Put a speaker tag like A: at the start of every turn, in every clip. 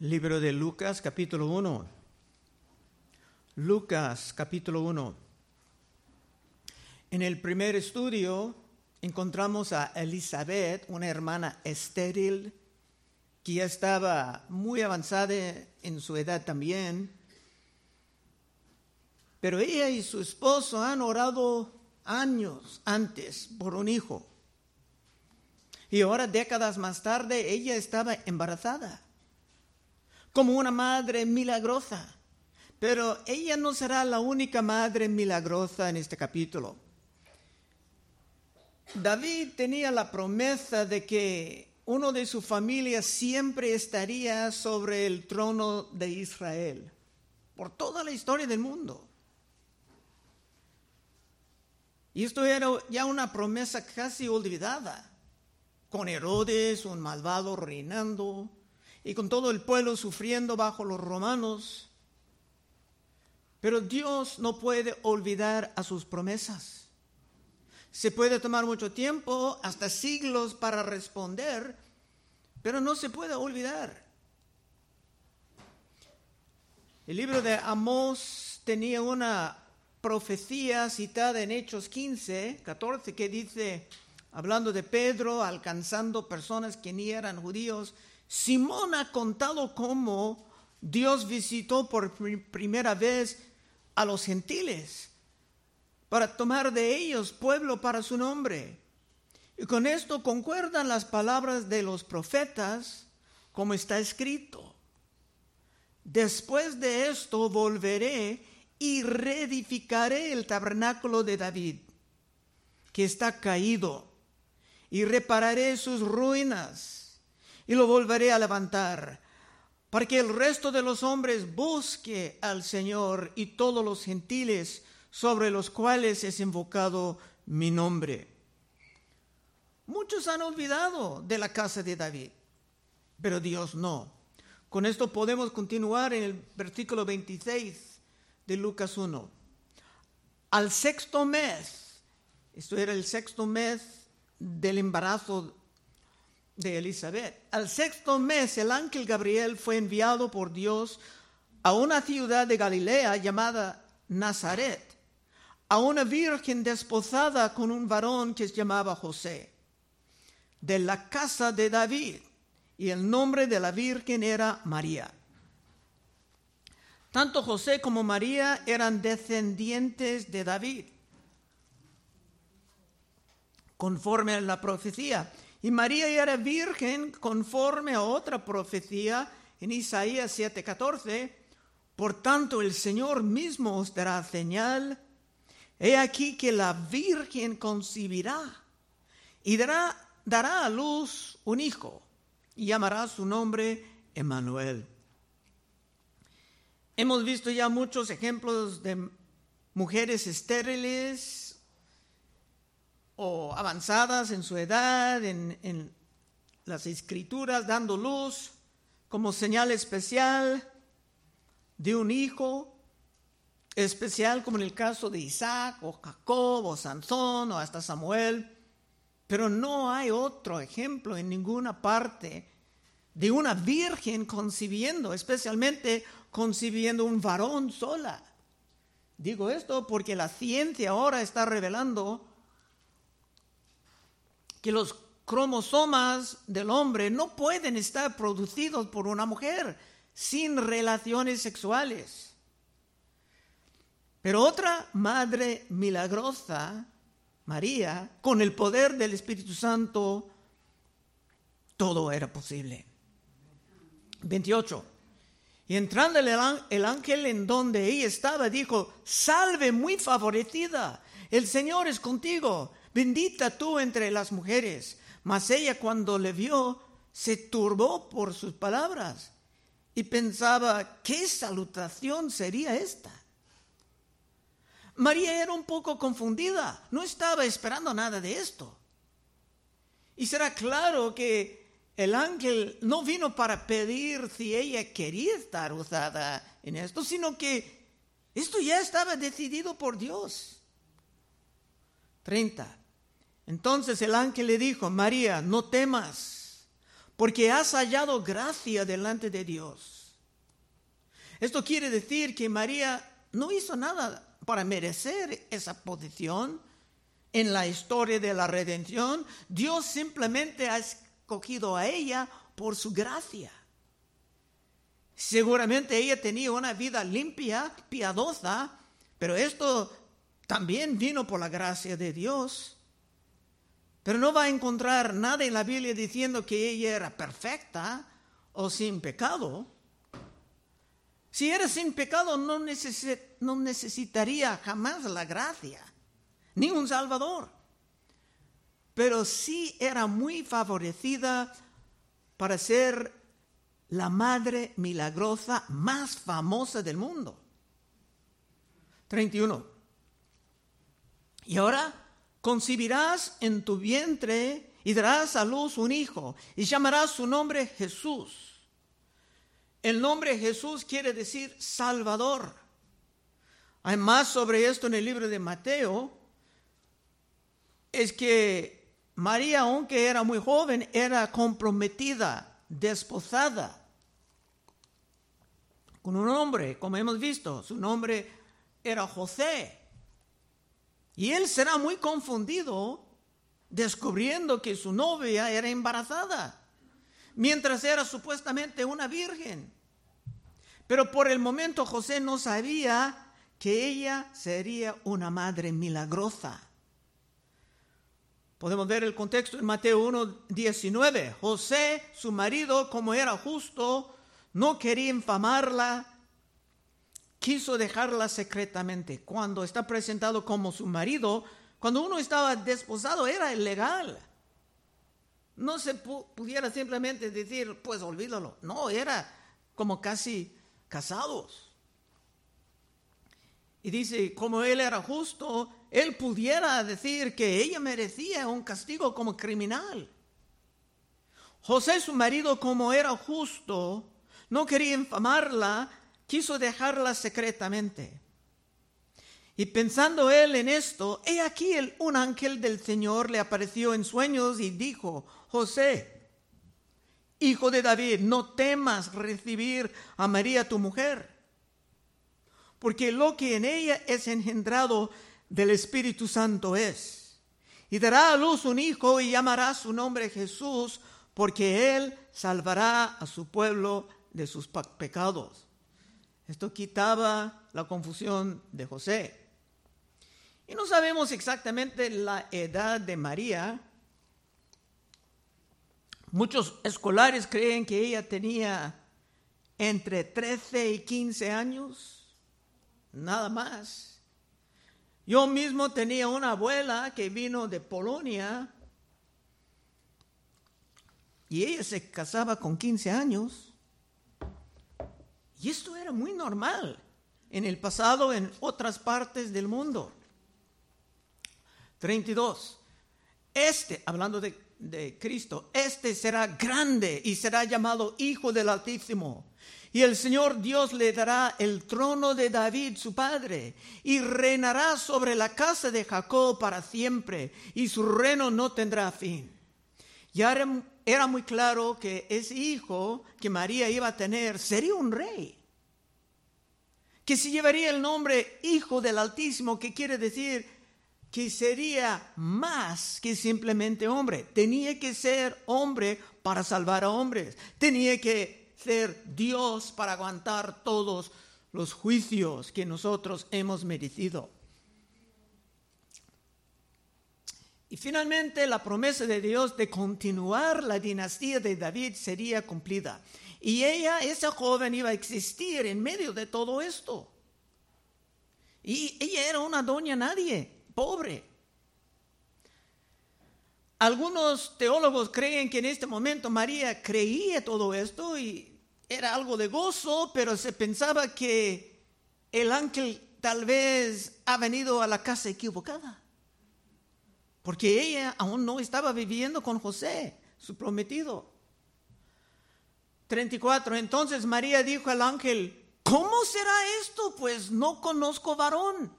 A: Libro de Lucas capítulo 1. Lucas capítulo 1. En el primer estudio encontramos a Elizabeth, una hermana estéril, que ya estaba muy avanzada en su edad también. Pero ella y su esposo han orado años antes por un hijo. Y ahora, décadas más tarde, ella estaba embarazada como una madre milagrosa. Pero ella no será la única madre milagrosa en este capítulo. David tenía la promesa de que uno de su familia siempre estaría sobre el trono de Israel por toda la historia del mundo. Y esto era ya una promesa casi olvidada, con Herodes, un malvado, reinando, y con todo el pueblo sufriendo bajo los romanos. Pero Dios no puede olvidar a sus promesas. Se puede tomar mucho tiempo, hasta siglos, para responder, pero no se puede olvidar. El libro de Amós tenía una profecía citada en Hechos 15, 14, que dice, hablando de Pedro alcanzando personas que ni eran judíos, Simón ha contado cómo Dios visitó por primera vez a los gentiles para tomar de ellos pueblo para su nombre. Y con esto concuerdan las palabras de los profetas, como está escrito. Después de esto volveré y reedificaré el tabernáculo de David, que está caído, y repararé sus ruinas y lo volveré a levantar, para que el resto de los hombres busque al Señor y todos los gentiles sobre los cuales es invocado mi nombre. Muchos han olvidado de la casa de David, pero Dios no. Con esto podemos continuar en el versículo 26 de Lucas 1. Al sexto mes, esto era el sexto mes del embarazo de Elizabeth. Al sexto mes el ángel Gabriel fue enviado por Dios a una ciudad de Galilea llamada Nazaret, a una virgen desposada con un varón que se llamaba José, de la casa de David, y el nombre de la virgen era María. Tanto José como María eran descendientes de David, conforme a la profecía y María era virgen conforme a otra profecía en Isaías 7:14. Por tanto, el Señor mismo os dará señal. He aquí que la virgen concibirá y dará, dará a luz un hijo y llamará su nombre Emmanuel. Hemos visto ya muchos ejemplos de mujeres estériles o avanzadas en su edad, en, las escrituras, dando luz como señal especial de un hijo especial, como en el caso de Isaac o Jacob o Sansón o hasta Samuel. Pero no hay otro ejemplo en ninguna parte de una virgen concibiendo, especialmente concibiendo un varón sola. Digo esto porque la ciencia ahora está revelando que los cromosomas del hombre no pueden estar producidos por una mujer sin relaciones sexuales. Pero otra madre milagrosa, María, con el poder del Espíritu Santo, todo era posible. 28. Y entrando el ángel en donde ella estaba, dijo, salve muy favorecida, el Señor es contigo bendita tú entre las mujeres. Mas ella cuando le vio, se turbó por sus palabras y pensaba, ¿qué salutación sería esta? María era un poco confundida, no estaba esperando nada de esto. Y será claro que el ángel no vino para pedir si ella quería estar usada en esto, sino que esto ya estaba decidido por Dios. 30. Entonces el ángel le dijo, María, no temas, porque has hallado gracia delante de Dios. Esto quiere decir que María no hizo nada para merecer esa posición en la historia de la redención. Dios simplemente ha escogido a ella por su gracia. Seguramente ella tenía una vida limpia, piadosa, pero esto también vino por la gracia de Dios. Pero no va a encontrar nada en la Biblia diciendo que ella era perfecta o sin pecado. Si era sin pecado no, necesitaría jamás la gracia, ni un Salvador. Pero sí era muy favorecida para ser la madre milagrosa más famosa del mundo. 31. Y ahora concibirás en tu vientre y darás a luz un hijo y llamarás su nombre Jesús. El nombre Jesús quiere decir Salvador. Hay más sobre esto en el libro de Mateo. Es que María, aunque era muy joven, era comprometida, desposada con un hombre, como hemos visto. Su nombre era José. Y él será muy confundido descubriendo que su novia era embarazada, mientras era supuestamente una virgen. Pero por el momento José no sabía que ella sería una madre milagrosa. Podemos ver el contexto en Mateo 1, 19. José, su marido, como era justo, no quería infamarla quiso dejarla secretamente. Cuando está presentado como su marido, cuando uno estaba desposado era ilegal. No se pudiera simplemente decir, pues olvídalo. No, era como casi casados. Y dice, como él era justo, él pudiera decir que ella merecía un castigo como criminal. José, su marido, como era justo, no quería infamarla, quiso dejarla secretamente. Y pensando él en esto, he aquí el, un ángel del Señor le apareció en sueños y dijo, José, hijo de David, no temas recibir a María tu mujer, porque lo que en ella es engendrado del Espíritu Santo es. Y dará a luz un hijo y llamará su nombre Jesús, porque él salvará a su pueblo de sus pecados. Esto quitaba la confusión de José. Y no sabemos exactamente la edad de María. Muchos escolares creen que ella tenía entre 13 y 15 años, nada más. Yo mismo tenía una abuela que vino de Polonia y ella se casaba con 15 años. Y esto era muy normal en el pasado en otras partes del mundo. 32. Este, hablando de, de, Cristo, este será grande y será llamado Hijo del Altísimo. Y el Señor Dios le dará el trono de David, su padre, y reinará sobre la casa de Jacob para siempre, y su reino no tendrá fin. Ya era muy claro que ese hijo que María iba a tener sería un rey, que se llevaría el nombre Hijo del Altísimo, que quiere decir que sería más que simplemente hombre. Tenía que ser hombre para salvar a hombres. Tenía que ser Dios para aguantar todos los juicios que nosotros hemos merecido. Y finalmente la promesa de Dios de continuar la dinastía de David sería cumplida. Y ella, esa joven, iba a existir en medio de todo esto. Y ella era una doña nadie, pobre. Algunos teólogos creen que en este momento María creía todo esto y era algo de gozo, pero se pensaba que el ángel tal vez ha venido a la casa equivocada porque ella aún no estaba viviendo con José, su prometido. 34. Entonces María dijo al ángel, ¿cómo será esto? Pues no conozco varón.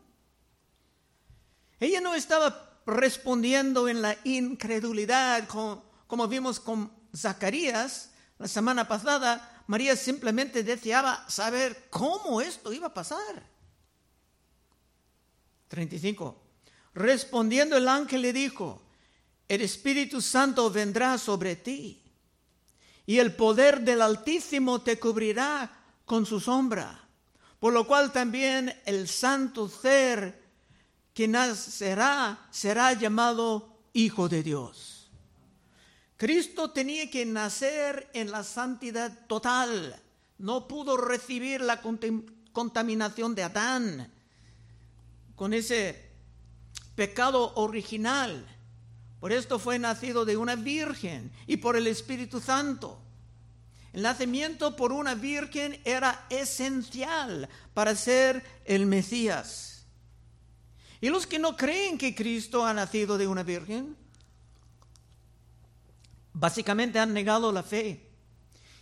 A: Ella no estaba respondiendo en la incredulidad como, vimos con Zacarías la semana pasada, María simplemente deseaba saber cómo esto iba a pasar. 35. Respondiendo el ángel le dijo, el Espíritu Santo vendrá sobre ti y el poder del Altísimo te cubrirá con su sombra, por lo cual también el santo ser que nacerá será llamado Hijo de Dios. Cristo tenía que nacer en la santidad total, no pudo recibir la contaminación de Adán. Con ese pecado original por esto fue nacido de una virgen y por el Espíritu Santo. El nacimiento por una virgen era esencial para ser el Mesías. Y los que no creen que Cristo ha nacido de una virgen, básicamente han negado la fe.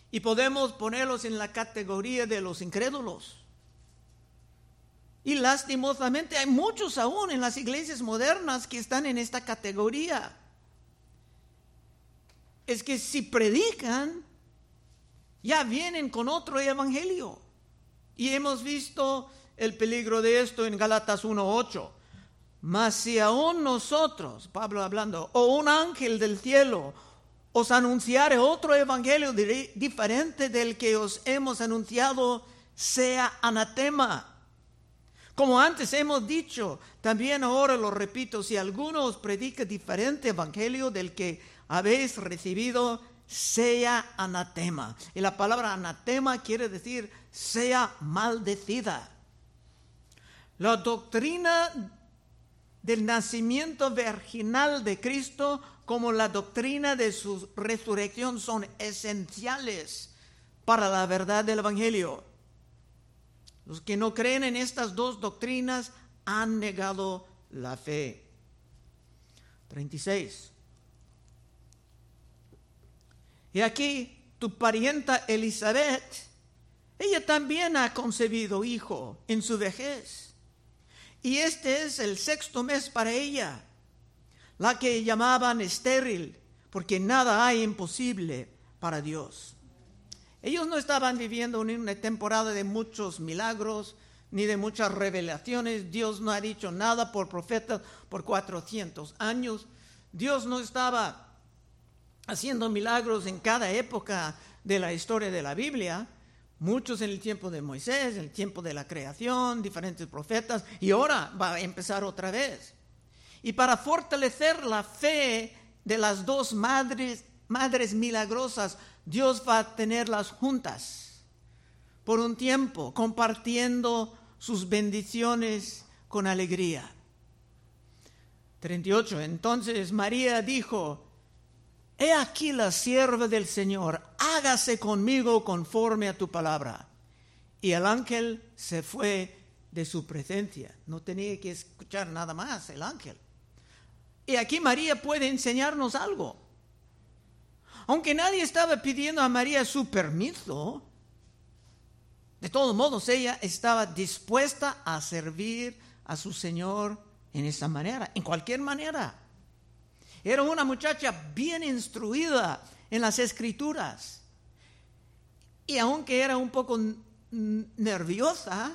A: Y podemos ponerlos en la categoría de los incrédulos. Y lastimosamente hay muchos aún en las iglesias modernas que están en esta categoría. Es que si predican, ya vienen con otro evangelio. Y hemos visto el peligro de esto en Galatas 1.8. Mas si aún nosotros, Pablo hablando, o un ángel del cielo, os anunciare otro evangelio diferente del que os hemos anunciado, sea anatema. Como antes hemos dicho, también ahora lo repito, si alguno os predica diferente evangelio del que habéis recibido, sea anatema. Y la palabra anatema quiere decir sea maldecida. La doctrina del nacimiento virginal de Cristo como la doctrina de su resurrección son esenciales para la verdad del Evangelio. Los que no creen en estas dos doctrinas han negado la fe. 36. Y aquí tu parienta Elizabeth, ella también ha concebido hijo en su vejez. Y este es el sexto mes para ella, la que llamaban estéril, porque nada hay imposible para Dios. Ellos no estaban viviendo en una temporada de muchos milagros ni de muchas revelaciones. Dios no ha dicho nada por profetas por 400 años. Dios no estaba haciendo milagros en cada época de la historia de la Biblia. Muchos en el tiempo de Moisés, en el tiempo de la creación, diferentes profetas, y ahora va a empezar otra vez. Y para fortalecer la fe de las dos madres, madres milagrosas, Dios va a tenerlas juntas por un tiempo, compartiendo sus bendiciones con alegría. 38. Entonces María dijo, He aquí la sierva del Señor, hágase conmigo conforme a tu palabra. Y el ángel se fue de su presencia. No tenía que escuchar nada más el ángel. Y aquí María puede enseñarnos algo. Aunque nadie estaba pidiendo a María su permiso, de todos modos ella estaba dispuesta a servir a su Señor en esa manera, en cualquier manera. Era una muchacha bien instruida en las escrituras. Y aunque era un poco nerviosa,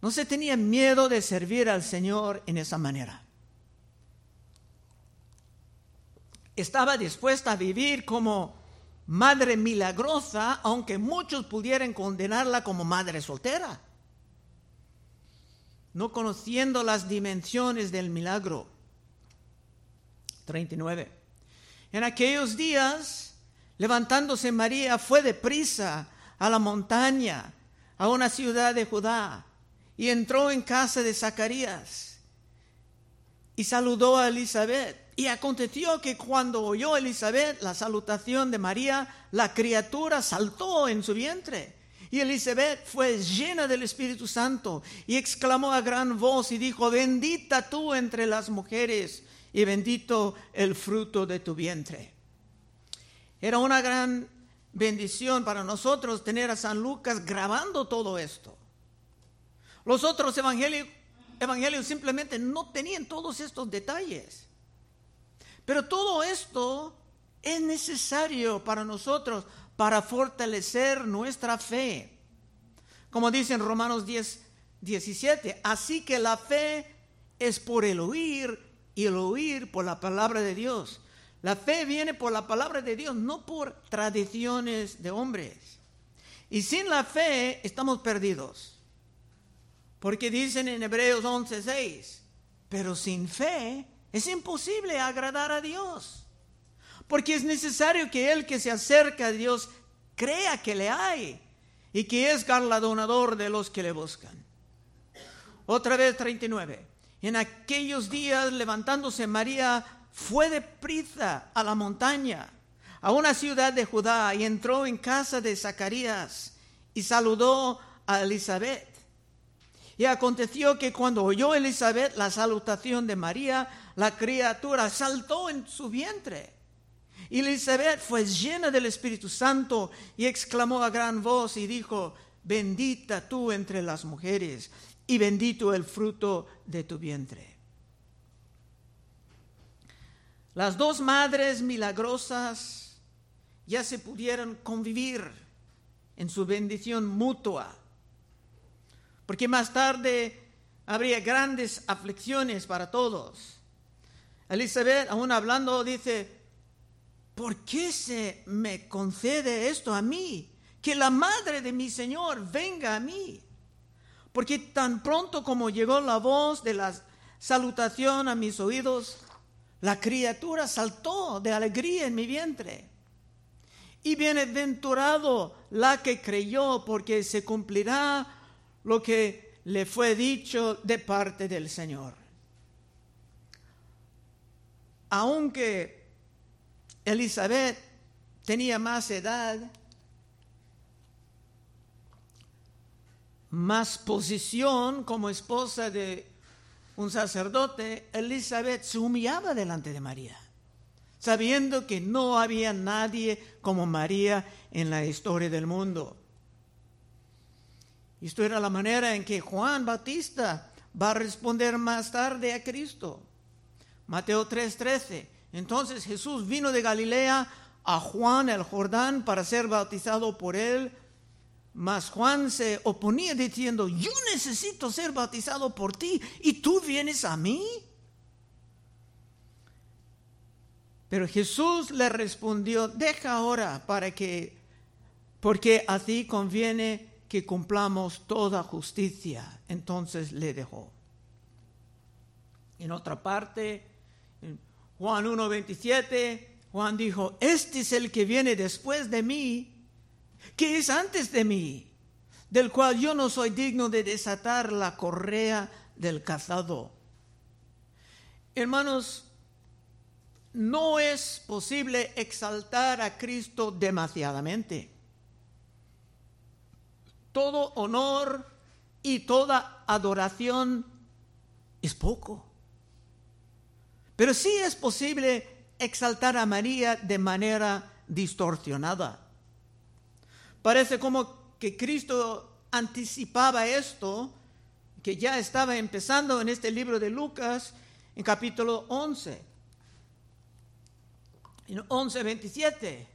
A: no se tenía miedo de servir al Señor en esa manera. Estaba dispuesta a vivir como madre milagrosa, aunque muchos pudieran condenarla como madre soltera, no conociendo las dimensiones del milagro. 39. En aquellos días, levantándose María, fue deprisa a la montaña, a una ciudad de Judá, y entró en casa de Zacarías y saludó a Elizabeth. Y aconteció que cuando oyó Elizabeth la salutación de María, la criatura saltó en su vientre. Y Elizabeth fue llena del Espíritu Santo y exclamó a gran voz y dijo, bendita tú entre las mujeres y bendito el fruto de tu vientre. Era una gran bendición para nosotros tener a San Lucas grabando todo esto. Los otros evangelios, evangelios simplemente no tenían todos estos detalles. Pero todo esto es necesario para nosotros para fortalecer nuestra fe. Como dice en Romanos 10, 17, así que la fe es por el oír y el oír por la palabra de Dios. La fe viene por la palabra de Dios, no por tradiciones de hombres. Y sin la fe estamos perdidos. Porque dicen en Hebreos 11:6, pero sin fe es imposible agradar a Dios. Porque es necesario que el que se acerca a Dios crea que le hay y que es galardonador de los que le buscan. Otra vez 39. En aquellos días levantándose María fue de prisa a la montaña, a una ciudad de Judá, y entró en casa de Zacarías y saludó a Elizabeth. Y aconteció que cuando oyó Elizabeth la salutación de María, la criatura saltó en su vientre. Y Elizabeth fue llena del Espíritu Santo y exclamó a gran voz y dijo, bendita tú entre las mujeres y bendito el fruto de tu vientre. Las dos madres milagrosas ya se pudieron convivir en su bendición mutua, porque más tarde habría grandes aflicciones para todos. Elizabeth, aún hablando, dice, ¿por qué se me concede esto a mí? Que la madre de mi Señor venga a mí. Porque tan pronto como llegó la voz de la salutación a mis oídos, la criatura saltó de alegría en mi vientre. Y bienaventurado la que creyó, porque se cumplirá lo que le fue dicho de parte del Señor. Aunque Elizabeth tenía más edad, más posición como esposa de un sacerdote, Elizabeth se humillaba delante de María, sabiendo que no había nadie como María en la historia del mundo. Esto era la manera en que Juan Bautista va a responder más tarde a Cristo. Mateo 3:13. Entonces Jesús vino de Galilea a Juan el Jordán para ser bautizado por él mas Juan se oponía diciendo, yo necesito ser bautizado por ti y tú vienes a mí. Pero Jesús le respondió, deja ahora para que, porque así conviene que cumplamos toda justicia. Entonces le dejó. En otra parte, Juan 1.27, Juan dijo, este es el que viene después de mí que es antes de mí, del cual yo no soy digno de desatar la correa del cazado. Hermanos, no es posible exaltar a Cristo demasiadamente. Todo honor y toda adoración es poco. Pero sí es posible exaltar a María de manera distorsionada. Parece como que Cristo anticipaba esto, que ya estaba empezando en este libro de Lucas, en capítulo 11. En 11, 27.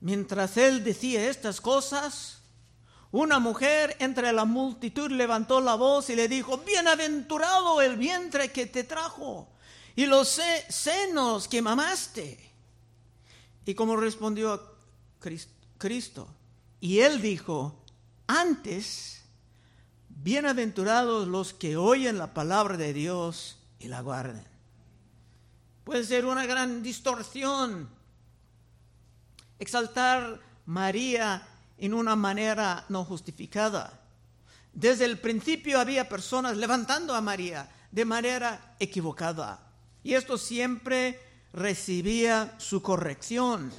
A: Mientras él decía estas cosas, una mujer entre la multitud levantó la voz y le dijo, bienaventurado el vientre que te trajo y los senos que mamaste. Y como respondió Cristo, Cristo. Y él dijo, antes, bienaventurados los que oyen la palabra de Dios y la guarden. Puede ser una gran distorsión exaltar María en una manera no justificada. Desde el principio había personas levantando a María de manera equivocada y esto siempre recibía su corrección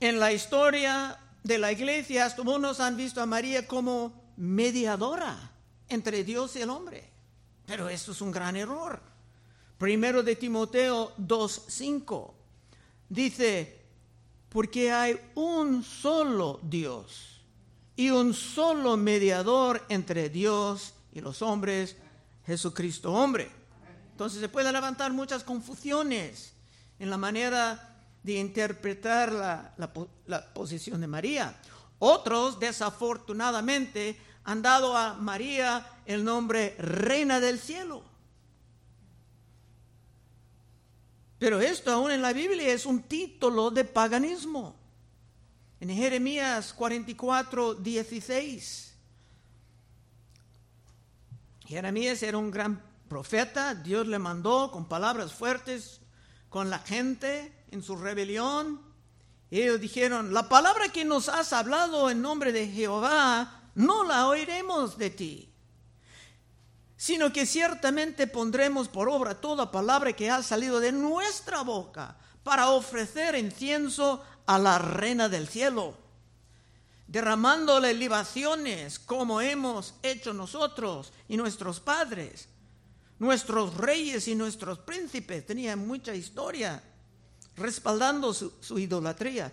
A: en la historia de la iglesia, hasta unos han visto a María como mediadora entre Dios y el hombre. Pero eso es un gran error. Primero de Timoteo 2.5 dice, porque hay un solo Dios y un solo mediador entre Dios y los hombres, Jesucristo hombre. Entonces se pueden levantar muchas confusiones en la manera de interpretar la, la posición de María. Otros, desafortunadamente, han dado a María el nombre Reina del Cielo. Pero esto aún en la Biblia es un título de paganismo. En Jeremías 44, 16. Jeremías era un gran profeta, Dios le mandó con palabras fuertes con la gente en su rebelión. ellos dijeron, la palabra que nos has hablado en nombre de Jehová, no la oiremos de ti, sino que ciertamente pondremos por obra toda palabra que ha salido de nuestra boca para ofrecer incienso a la reina del cielo, derramándole libaciones como hemos hecho nosotros y nuestros padres. Nuestros reyes y nuestros príncipes tenían mucha historia respaldando su, idolatría.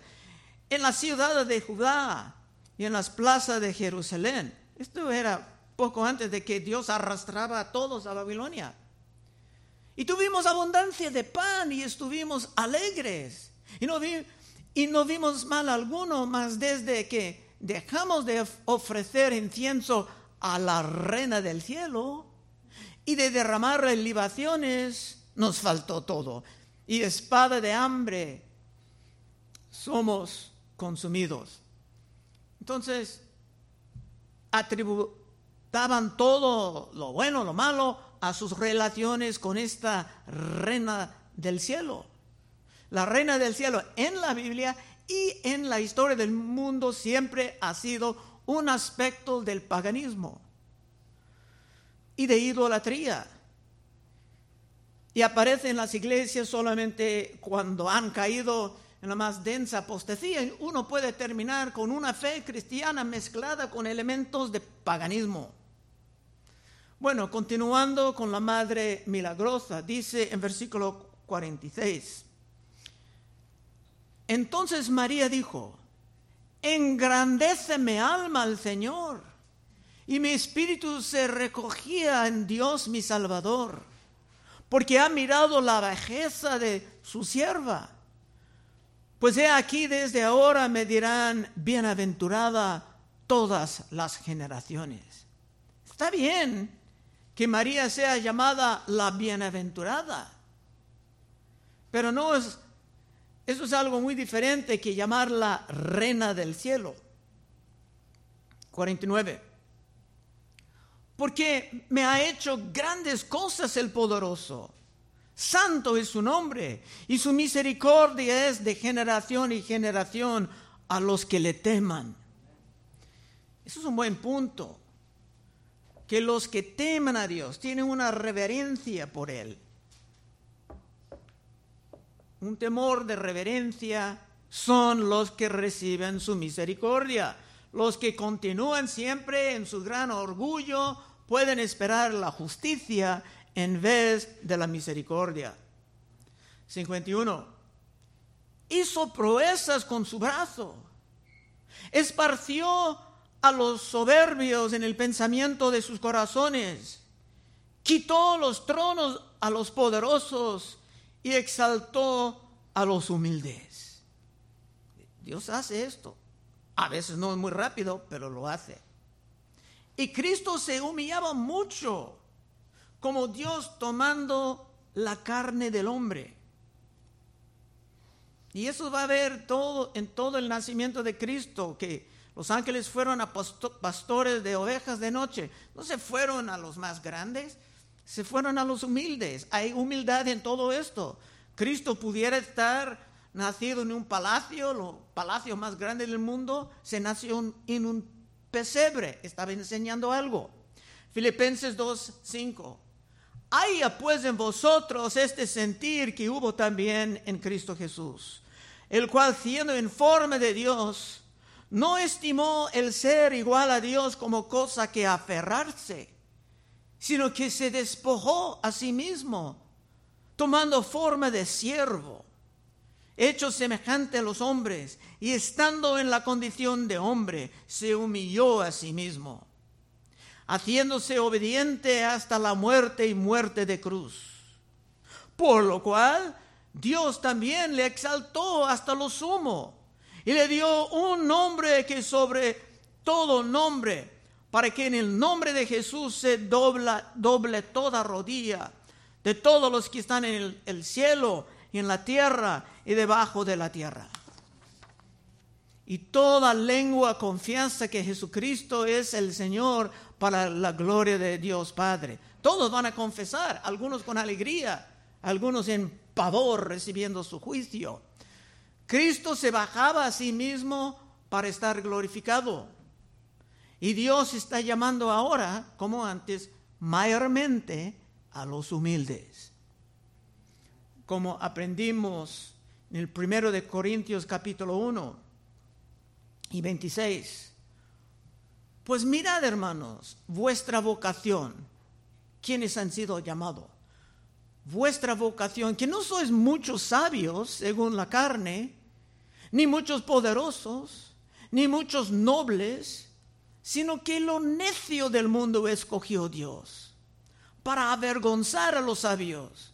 A: En la ciudad de Judá y en las plazas de Jerusalén. Esto era poco antes de que Dios arrastraba a todos a Babilonia. Y tuvimos abundancia de pan y estuvimos alegres. Y no, y no vimos mal alguno, más desde que dejamos de ofrecer incienso a la reina del cielo y de derramar libaciones, nos faltó todo. Y espada de hambre, somos consumidos. Entonces, atributaban todo lo bueno, lo malo, a sus relaciones con esta reina del cielo. La reina del cielo en la Biblia y en la historia del mundo siempre ha sido un aspecto del paganismo y de idolatría. Y aparece en las iglesias solamente cuando han caído en la más densa apostasía. Uno puede terminar con una fe cristiana mezclada con elementos de paganismo. Bueno, continuando con la Madre Milagrosa, dice en versículo 46. Entonces María dijo, engrandece mi alma al Señor, y mi espíritu se recogía en Dios mi Salvador, porque ha mirado la bajeza de su sierva. Pues he aquí desde ahora me dirán, bienaventurada todas las generaciones. Está bien que María sea llamada la bienaventurada, pero no es eso es algo muy diferente que llamarla reina del cielo. 49. Porque me ha hecho grandes cosas el poderoso. Santo es su nombre y su misericordia es de generación y generación a los que le teman. Eso es un buen punto. Que los que teman a Dios tienen una reverencia por Él un temor de reverencia, son los que reciben su misericordia. Los que continúan siempre en su gran orgullo pueden esperar la justicia en vez de la misericordia. 51. Hizo proezas con su brazo. Esparció a los soberbios en el pensamiento de sus corazones. Quitó los tronos a los poderosos y exaltó a los humildes. Dios hace esto. A veces no es muy rápido, pero lo hace. Y Cristo se humillaba mucho como Dios tomando la carne del hombre. Y eso va a ver todo en todo el nacimiento de Cristo, que los ángeles fueron a pastores de ovejas de noche. No se fueron a los más grandes, se fueron a los humildes. Hay humildad en todo esto. Cristo pudiera estar nacido en un palacio, los palacios más grandes del mundo, se nació en un pesebre, estaba enseñando algo. Filipenses 2:5. Haya pues en vosotros este sentir que hubo también en Cristo Jesús, el cual siendo en forma de Dios, no estimó el ser igual a Dios como cosa que aferrarse sino que se despojó a sí mismo, tomando forma de siervo, hecho semejante a los hombres, y estando en la condición de hombre, se humilló a sí mismo, haciéndose obediente hasta la muerte y muerte de cruz. Por lo cual Dios también le exaltó hasta lo sumo y le dio un nombre que sobre todo nombre, para que en el nombre de Jesús se dobla, doble toda rodilla de todos los que están en el, el cielo y en la tierra y debajo de la tierra. Y toda lengua confianza que Jesucristo es el Señor para la gloria de Dios Padre. Todos van a confesar, algunos con alegría, algunos en pavor recibiendo su juicio. Cristo se bajaba a sí mismo para estar glorificado. Y Dios está llamando ahora, como antes, mayormente a los humildes. Como aprendimos en el primero de Corintios capítulo 1 y 26. Pues mirad, hermanos, vuestra vocación, quienes han sido llamados. Vuestra vocación, que no sois muchos sabios según la carne, ni muchos poderosos, ni muchos nobles, sino que lo necio del mundo escogió Dios para avergonzar a los sabios.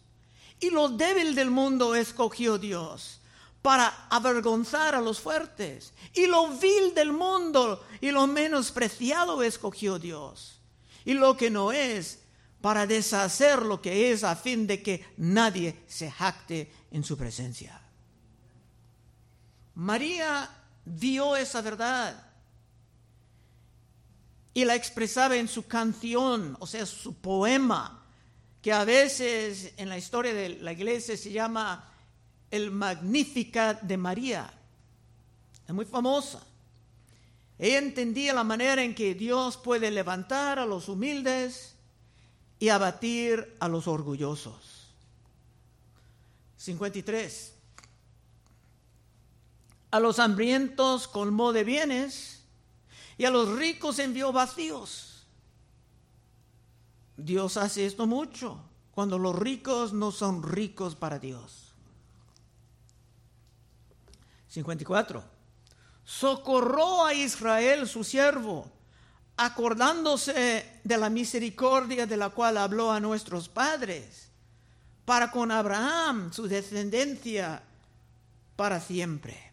A: Y lo débil del mundo escogió Dios para avergonzar a los fuertes. Y lo vil del mundo y lo menospreciado escogió Dios. Y lo que no es para deshacer lo que es a fin de que nadie se jacte en su presencia. María vio esa verdad y la expresaba en su canción, o sea, su poema, que a veces en la historia de la iglesia se llama el Magnificat de María. Es muy famosa. Ella entendía la manera en que Dios puede levantar a los humildes y abatir a los orgullosos. 53. A los hambrientos colmó de bienes y a los ricos envió vacíos. Dios hace esto mucho cuando los ricos no son ricos para Dios. 54. Socorró a Israel su siervo, acordándose de la misericordia de la cual habló a nuestros padres, para con Abraham, su descendencia, para siempre.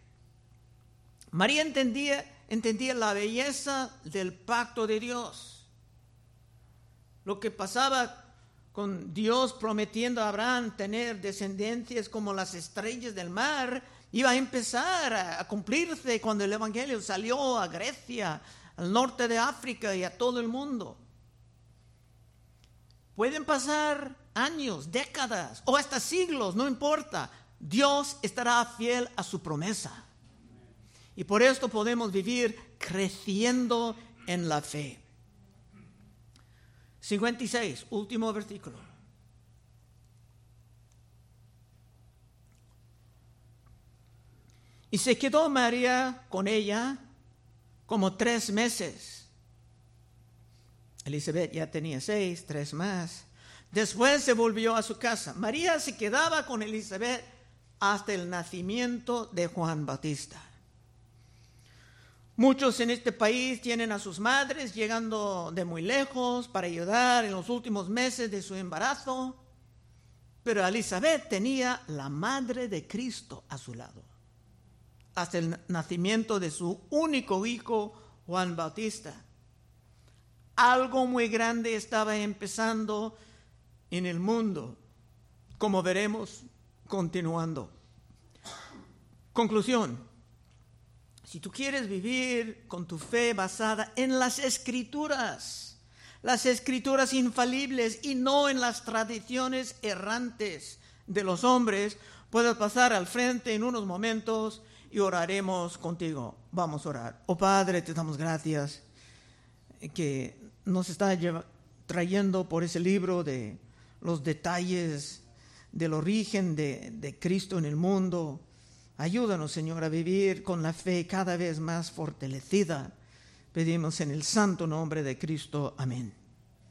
A: María entendía entendía la belleza del pacto de Dios. Lo que pasaba con Dios prometiendo a Abraham tener descendencias como las estrellas del mar, iba a empezar a, cumplirse cuando el Evangelio salió a Grecia, al norte de África y a todo el mundo. Pueden pasar años, décadas o hasta siglos, no importa. Dios estará fiel a su promesa. Y por esto podemos vivir creciendo en la fe. 56, último versículo. Y se quedó María con ella como tres meses. Elizabeth ya tenía seis, tres más. Después se volvió a su casa. María se quedaba con Elizabeth hasta el nacimiento de Juan Bautista. Muchos en este país tienen a sus madres llegando de muy lejos para ayudar en los últimos meses de su embarazo, pero Elizabeth tenía la madre de Cristo a su lado, hasta el nacimiento de su único hijo, Juan Bautista. Algo muy grande estaba empezando en el mundo, como veremos continuando. Conclusión. Si tú quieres vivir con tu fe basada en las escrituras, las escrituras infalibles y no en las tradiciones errantes de los hombres, puedes pasar al frente en unos momentos y oraremos contigo. Vamos a orar. Oh Padre, te damos gracias que nos está trayendo por ese libro de los detalles del origen de, de Cristo en el mundo Ayúdanos, Señor, a vivir con la fe cada vez más fortalecida. Pedimos en el santo nombre de Cristo. Amén.